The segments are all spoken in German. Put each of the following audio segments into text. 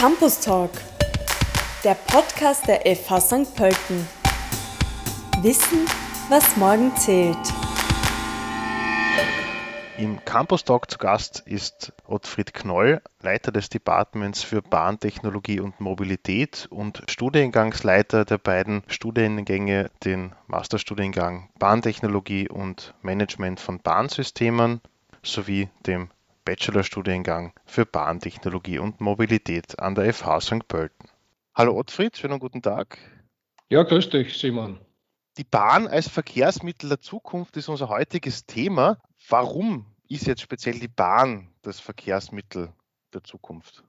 Campus Talk, der Podcast der FH St. Pölten. Wissen, was morgen zählt. Im Campus Talk zu Gast ist Ottfried Knoll, Leiter des Departments für Bahntechnologie und Mobilität und Studiengangsleiter der beiden Studiengänge, den Masterstudiengang Bahntechnologie und Management von Bahnsystemen sowie dem Bachelorstudiengang für Bahntechnologie und Mobilität an der FH St. Pölten. Hallo Ottfried, schönen guten Tag. Ja, grüß dich, Simon. Die Bahn als Verkehrsmittel der Zukunft ist unser heutiges Thema. Warum ist jetzt speziell die Bahn das Verkehrsmittel der Zukunft?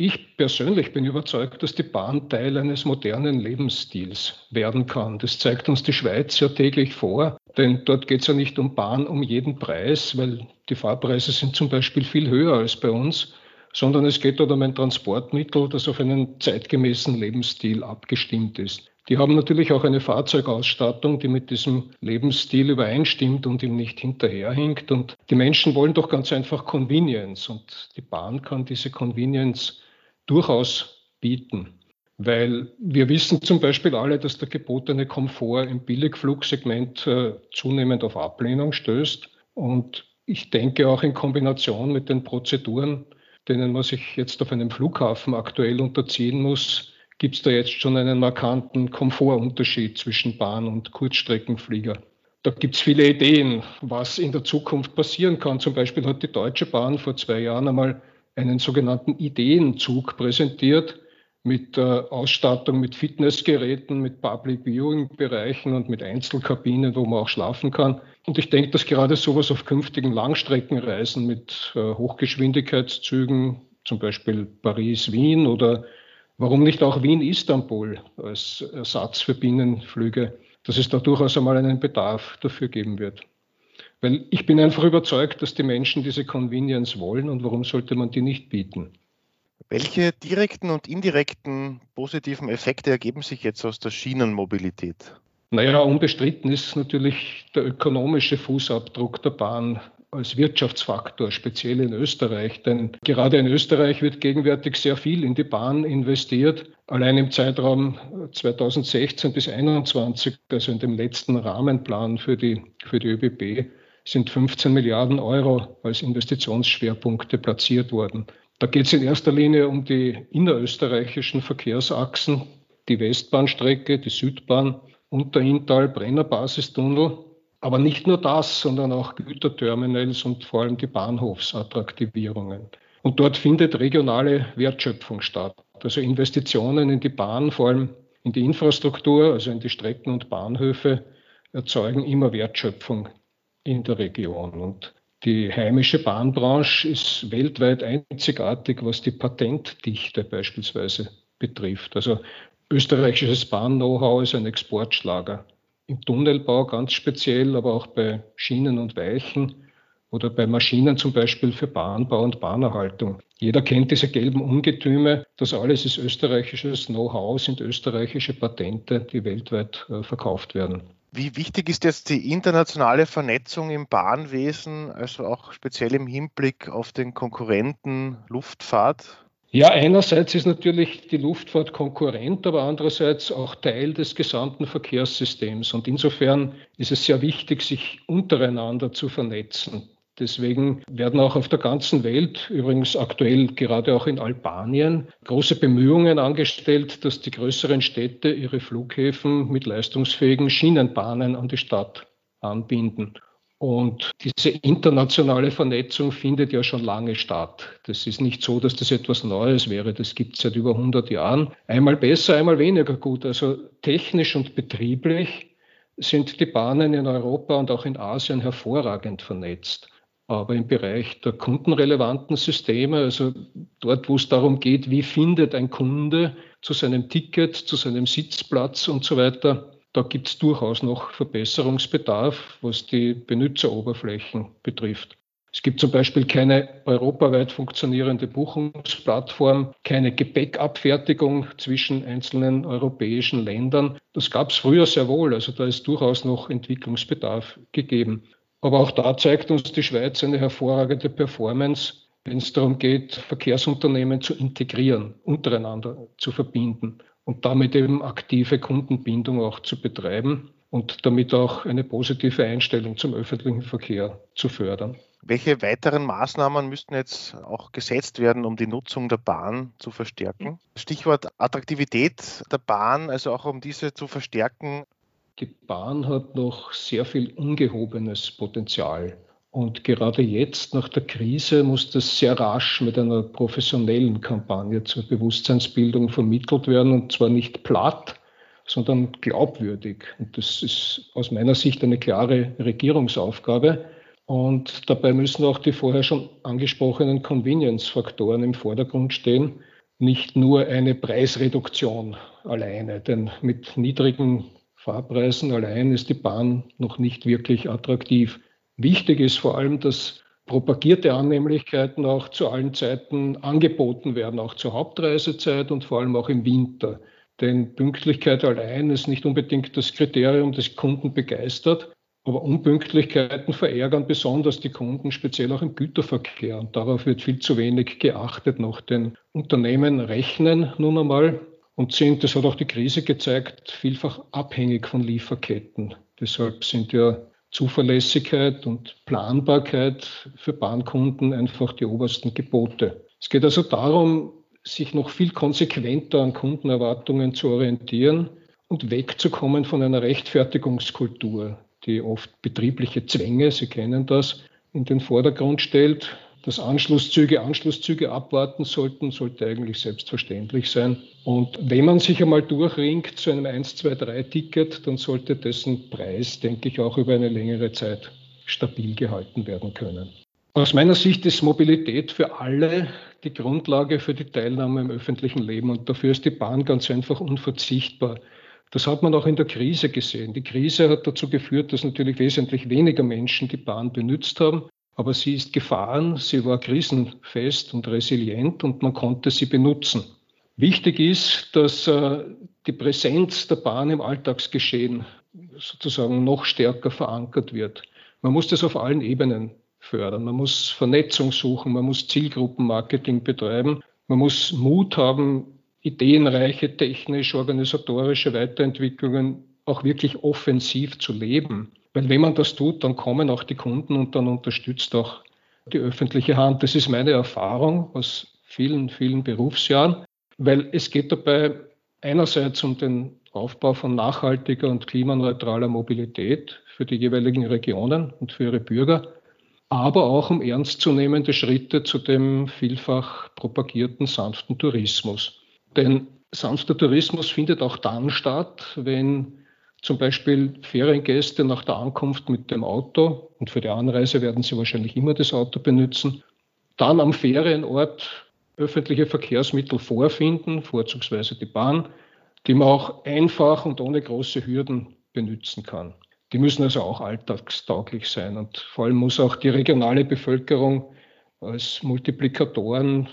Ich persönlich bin überzeugt, dass die Bahn Teil eines modernen Lebensstils werden kann. Das zeigt uns die Schweiz ja täglich vor, denn dort geht es ja nicht um Bahn um jeden Preis, weil die Fahrpreise sind zum Beispiel viel höher als bei uns, sondern es geht dort um ein Transportmittel, das auf einen zeitgemäßen Lebensstil abgestimmt ist. Die haben natürlich auch eine Fahrzeugausstattung, die mit diesem Lebensstil übereinstimmt und ihm nicht hinterherhinkt. Und die Menschen wollen doch ganz einfach Convenience. Und die Bahn kann diese Convenience durchaus bieten. Weil wir wissen zum Beispiel alle, dass der gebotene Komfort im Billigflugsegment äh, zunehmend auf Ablehnung stößt. Und ich denke auch in Kombination mit den Prozeduren, denen man sich jetzt auf einem Flughafen aktuell unterziehen muss, gibt es da jetzt schon einen markanten Komfortunterschied zwischen Bahn und Kurzstreckenflieger. Da gibt es viele Ideen, was in der Zukunft passieren kann. Zum Beispiel hat die Deutsche Bahn vor zwei Jahren einmal einen sogenannten Ideenzug präsentiert mit äh, Ausstattung mit Fitnessgeräten, mit Public Viewing Bereichen und mit Einzelkabinen, wo man auch schlafen kann. Und ich denke, dass gerade sowas auf künftigen Langstreckenreisen mit äh, Hochgeschwindigkeitszügen, zum Beispiel Paris-Wien oder Warum nicht auch Wien-Istanbul als Ersatz für Binnenflüge, dass es da durchaus einmal einen Bedarf dafür geben wird. Weil ich bin einfach überzeugt, dass die Menschen diese Convenience wollen und warum sollte man die nicht bieten? Welche direkten und indirekten positiven Effekte ergeben sich jetzt aus der Schienenmobilität? Naja, unbestritten ist natürlich der ökonomische Fußabdruck der Bahn als Wirtschaftsfaktor, speziell in Österreich. Denn gerade in Österreich wird gegenwärtig sehr viel in die Bahn investiert. Allein im Zeitraum 2016 bis 2021, also in dem letzten Rahmenplan für die, für die ÖBB, sind 15 Milliarden Euro als Investitionsschwerpunkte platziert worden. Da geht es in erster Linie um die innerösterreichischen Verkehrsachsen, die Westbahnstrecke, die Südbahn und der Inntal-Brenner-Basistunnel aber nicht nur das, sondern auch Güterterminals und vor allem die Bahnhofsattraktivierungen. Und dort findet regionale Wertschöpfung statt. Also Investitionen in die Bahn, vor allem in die Infrastruktur, also in die Strecken und Bahnhöfe, erzeugen immer Wertschöpfung in der Region. Und die heimische Bahnbranche ist weltweit einzigartig, was die Patentdichte beispielsweise betrifft. Also österreichisches Bahn-Know-how ist ein Exportschlager im Tunnelbau ganz speziell, aber auch bei Schienen und Weichen oder bei Maschinen zum Beispiel für Bahnbau und Bahnerhaltung. Jeder kennt diese gelben Ungetüme. Das alles ist österreichisches Know-how, sind österreichische Patente, die weltweit äh, verkauft werden. Wie wichtig ist jetzt die internationale Vernetzung im Bahnwesen, also auch speziell im Hinblick auf den Konkurrenten Luftfahrt? Ja, einerseits ist natürlich die Luftfahrt Konkurrent, aber andererseits auch Teil des gesamten Verkehrssystems. Und insofern ist es sehr wichtig, sich untereinander zu vernetzen. Deswegen werden auch auf der ganzen Welt, übrigens aktuell gerade auch in Albanien, große Bemühungen angestellt, dass die größeren Städte ihre Flughäfen mit leistungsfähigen Schienenbahnen an die Stadt anbinden. Und diese internationale Vernetzung findet ja schon lange statt. Das ist nicht so, dass das etwas Neues wäre. Das gibt es seit über 100 Jahren. Einmal besser, einmal weniger gut. Also technisch und betrieblich sind die Bahnen in Europa und auch in Asien hervorragend vernetzt. Aber im Bereich der kundenrelevanten Systeme, also dort, wo es darum geht, wie findet ein Kunde zu seinem Ticket, zu seinem Sitzplatz und so weiter, da gibt es durchaus noch Verbesserungsbedarf, was die Benutzeroberflächen betrifft. Es gibt zum Beispiel keine europaweit funktionierende Buchungsplattform, keine Gepäckabfertigung zwischen einzelnen europäischen Ländern. Das gab es früher sehr wohl, also da ist durchaus noch Entwicklungsbedarf gegeben. Aber auch da zeigt uns die Schweiz eine hervorragende Performance wenn es darum geht, Verkehrsunternehmen zu integrieren, untereinander zu verbinden und damit eben aktive Kundenbindung auch zu betreiben und damit auch eine positive Einstellung zum öffentlichen Verkehr zu fördern. Welche weiteren Maßnahmen müssten jetzt auch gesetzt werden, um die Nutzung der Bahn zu verstärken? Stichwort Attraktivität der Bahn, also auch um diese zu verstärken. Die Bahn hat noch sehr viel ungehobenes Potenzial. Und gerade jetzt nach der Krise muss das sehr rasch mit einer professionellen Kampagne zur Bewusstseinsbildung vermittelt werden und zwar nicht platt, sondern glaubwürdig. Und das ist aus meiner Sicht eine klare Regierungsaufgabe. Und dabei müssen auch die vorher schon angesprochenen Convenience-Faktoren im Vordergrund stehen, nicht nur eine Preisreduktion alleine, denn mit niedrigen Fahrpreisen allein ist die Bahn noch nicht wirklich attraktiv. Wichtig ist vor allem, dass propagierte Annehmlichkeiten auch zu allen Zeiten angeboten werden, auch zur Hauptreisezeit und vor allem auch im Winter. Denn Pünktlichkeit allein ist nicht unbedingt das Kriterium, das Kunden begeistert. Aber Unpünktlichkeiten verärgern besonders die Kunden, speziell auch im Güterverkehr. Und darauf wird viel zu wenig geachtet noch. Denn Unternehmen rechnen nun einmal und sind, das hat auch die Krise gezeigt, vielfach abhängig von Lieferketten. Deshalb sind ja Zuverlässigkeit und Planbarkeit für Bahnkunden einfach die obersten Gebote. Es geht also darum, sich noch viel konsequenter an Kundenerwartungen zu orientieren und wegzukommen von einer Rechtfertigungskultur, die oft betriebliche Zwänge, Sie kennen das, in den Vordergrund stellt. Dass Anschlusszüge Anschlusszüge abwarten sollten, sollte eigentlich selbstverständlich sein. Und wenn man sich einmal durchringt zu einem 1-2-3-Ticket, dann sollte dessen Preis, denke ich, auch über eine längere Zeit stabil gehalten werden können. Aus meiner Sicht ist Mobilität für alle die Grundlage für die Teilnahme im öffentlichen Leben und dafür ist die Bahn ganz einfach unverzichtbar. Das hat man auch in der Krise gesehen. Die Krise hat dazu geführt, dass natürlich wesentlich weniger Menschen die Bahn benutzt haben, aber sie ist gefahren, sie war krisenfest und resilient und man konnte sie benutzen. Wichtig ist, dass äh, die Präsenz der Bahn im Alltagsgeschehen sozusagen noch stärker verankert wird. Man muss das auf allen Ebenen fördern. Man muss Vernetzung suchen, man muss Zielgruppenmarketing betreiben, man muss Mut haben, ideenreiche technisch-organisatorische Weiterentwicklungen auch wirklich offensiv zu leben. Weil wenn man das tut, dann kommen auch die Kunden und dann unterstützt auch die öffentliche Hand. Das ist meine Erfahrung aus vielen, vielen Berufsjahren, weil es geht dabei einerseits um den Aufbau von nachhaltiger und klimaneutraler Mobilität für die jeweiligen Regionen und für ihre Bürger, aber auch um ernstzunehmende Schritte zu dem vielfach propagierten sanften Tourismus. Denn sanfter Tourismus findet auch dann statt, wenn zum Beispiel Feriengäste nach der Ankunft mit dem Auto, und für die Anreise werden sie wahrscheinlich immer das Auto benutzen, dann am Ferienort öffentliche Verkehrsmittel vorfinden, vorzugsweise die Bahn, die man auch einfach und ohne große Hürden benutzen kann. Die müssen also auch alltagstauglich sein. Und vor allem muss auch die regionale Bevölkerung als Multiplikatoren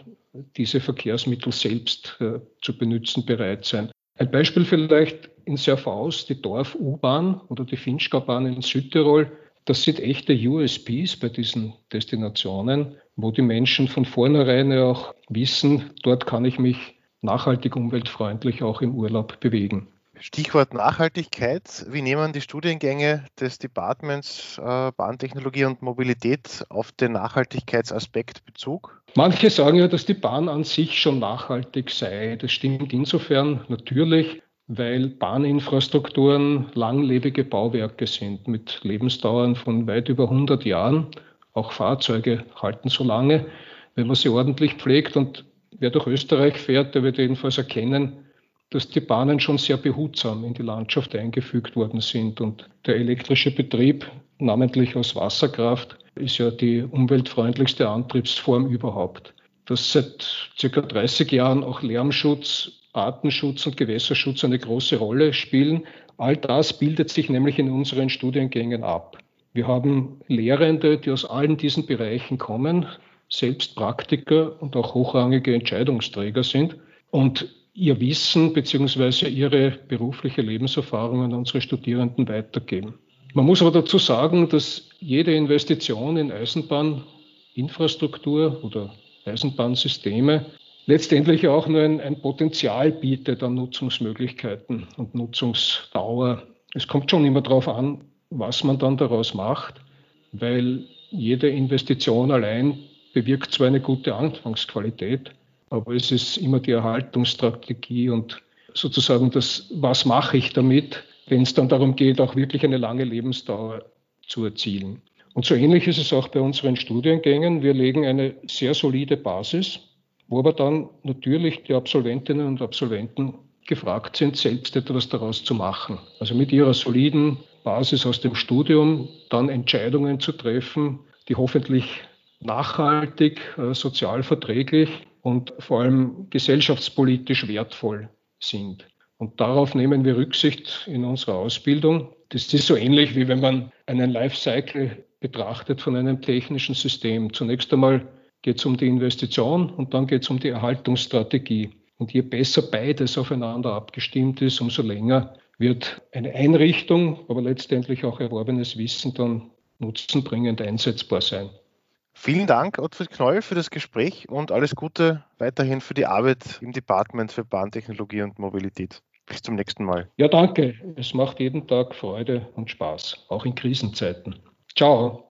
diese Verkehrsmittel selbst äh, zu benutzen bereit sein. Ein Beispiel vielleicht in Serfaus, die Dorf-U-Bahn oder die Finchgau-Bahn in Südtirol. Das sind echte USPs bei diesen Destinationen, wo die Menschen von vornherein auch wissen, dort kann ich mich nachhaltig umweltfreundlich auch im Urlaub bewegen. Stichwort Nachhaltigkeit. Wie nehmen die Studiengänge des Departments äh, Bahntechnologie und Mobilität auf den Nachhaltigkeitsaspekt Bezug? Manche sagen ja, dass die Bahn an sich schon nachhaltig sei. Das stimmt insofern natürlich, weil Bahninfrastrukturen langlebige Bauwerke sind mit Lebensdauern von weit über 100 Jahren. Auch Fahrzeuge halten so lange, wenn man sie ordentlich pflegt. Und wer durch Österreich fährt, der wird jedenfalls erkennen, dass die Bahnen schon sehr behutsam in die Landschaft eingefügt worden sind. Und der elektrische Betrieb, namentlich aus Wasserkraft, ist ja die umweltfreundlichste Antriebsform überhaupt. Dass seit circa 30 Jahren auch Lärmschutz, Artenschutz und Gewässerschutz eine große Rolle spielen, all das bildet sich nämlich in unseren Studiengängen ab. Wir haben Lehrende, die aus allen diesen Bereichen kommen, selbst Praktiker und auch hochrangige Entscheidungsträger sind. Und ihr Wissen bzw. ihre berufliche Lebenserfahrung an unsere Studierenden weitergeben. Man muss aber dazu sagen, dass jede Investition in Eisenbahninfrastruktur oder Eisenbahnsysteme letztendlich auch nur ein, ein Potenzial bietet an Nutzungsmöglichkeiten und Nutzungsdauer. Es kommt schon immer darauf an, was man dann daraus macht, weil jede Investition allein bewirkt zwar eine gute Anfangsqualität, aber es ist immer die Erhaltungsstrategie und sozusagen das, was mache ich damit, wenn es dann darum geht, auch wirklich eine lange Lebensdauer zu erzielen. Und so ähnlich ist es auch bei unseren Studiengängen. Wir legen eine sehr solide Basis, wo aber dann natürlich die Absolventinnen und Absolventen gefragt sind, selbst etwas daraus zu machen. Also mit ihrer soliden Basis aus dem Studium dann Entscheidungen zu treffen, die hoffentlich nachhaltig, äh, sozial verträglich und vor allem gesellschaftspolitisch wertvoll sind. Und darauf nehmen wir Rücksicht in unserer Ausbildung. Das ist so ähnlich, wie wenn man einen Lifecycle betrachtet von einem technischen System. Zunächst einmal geht es um die Investition und dann geht es um die Erhaltungsstrategie. Und je besser beides aufeinander abgestimmt ist, umso länger wird eine Einrichtung, aber letztendlich auch erworbenes Wissen dann nutzenbringend einsetzbar sein. Vielen Dank, Ottfried Knoll, für das Gespräch und alles Gute weiterhin für die Arbeit im Department für Bahntechnologie und Mobilität. Bis zum nächsten Mal. Ja, danke. Es macht jeden Tag Freude und Spaß, auch in Krisenzeiten. Ciao.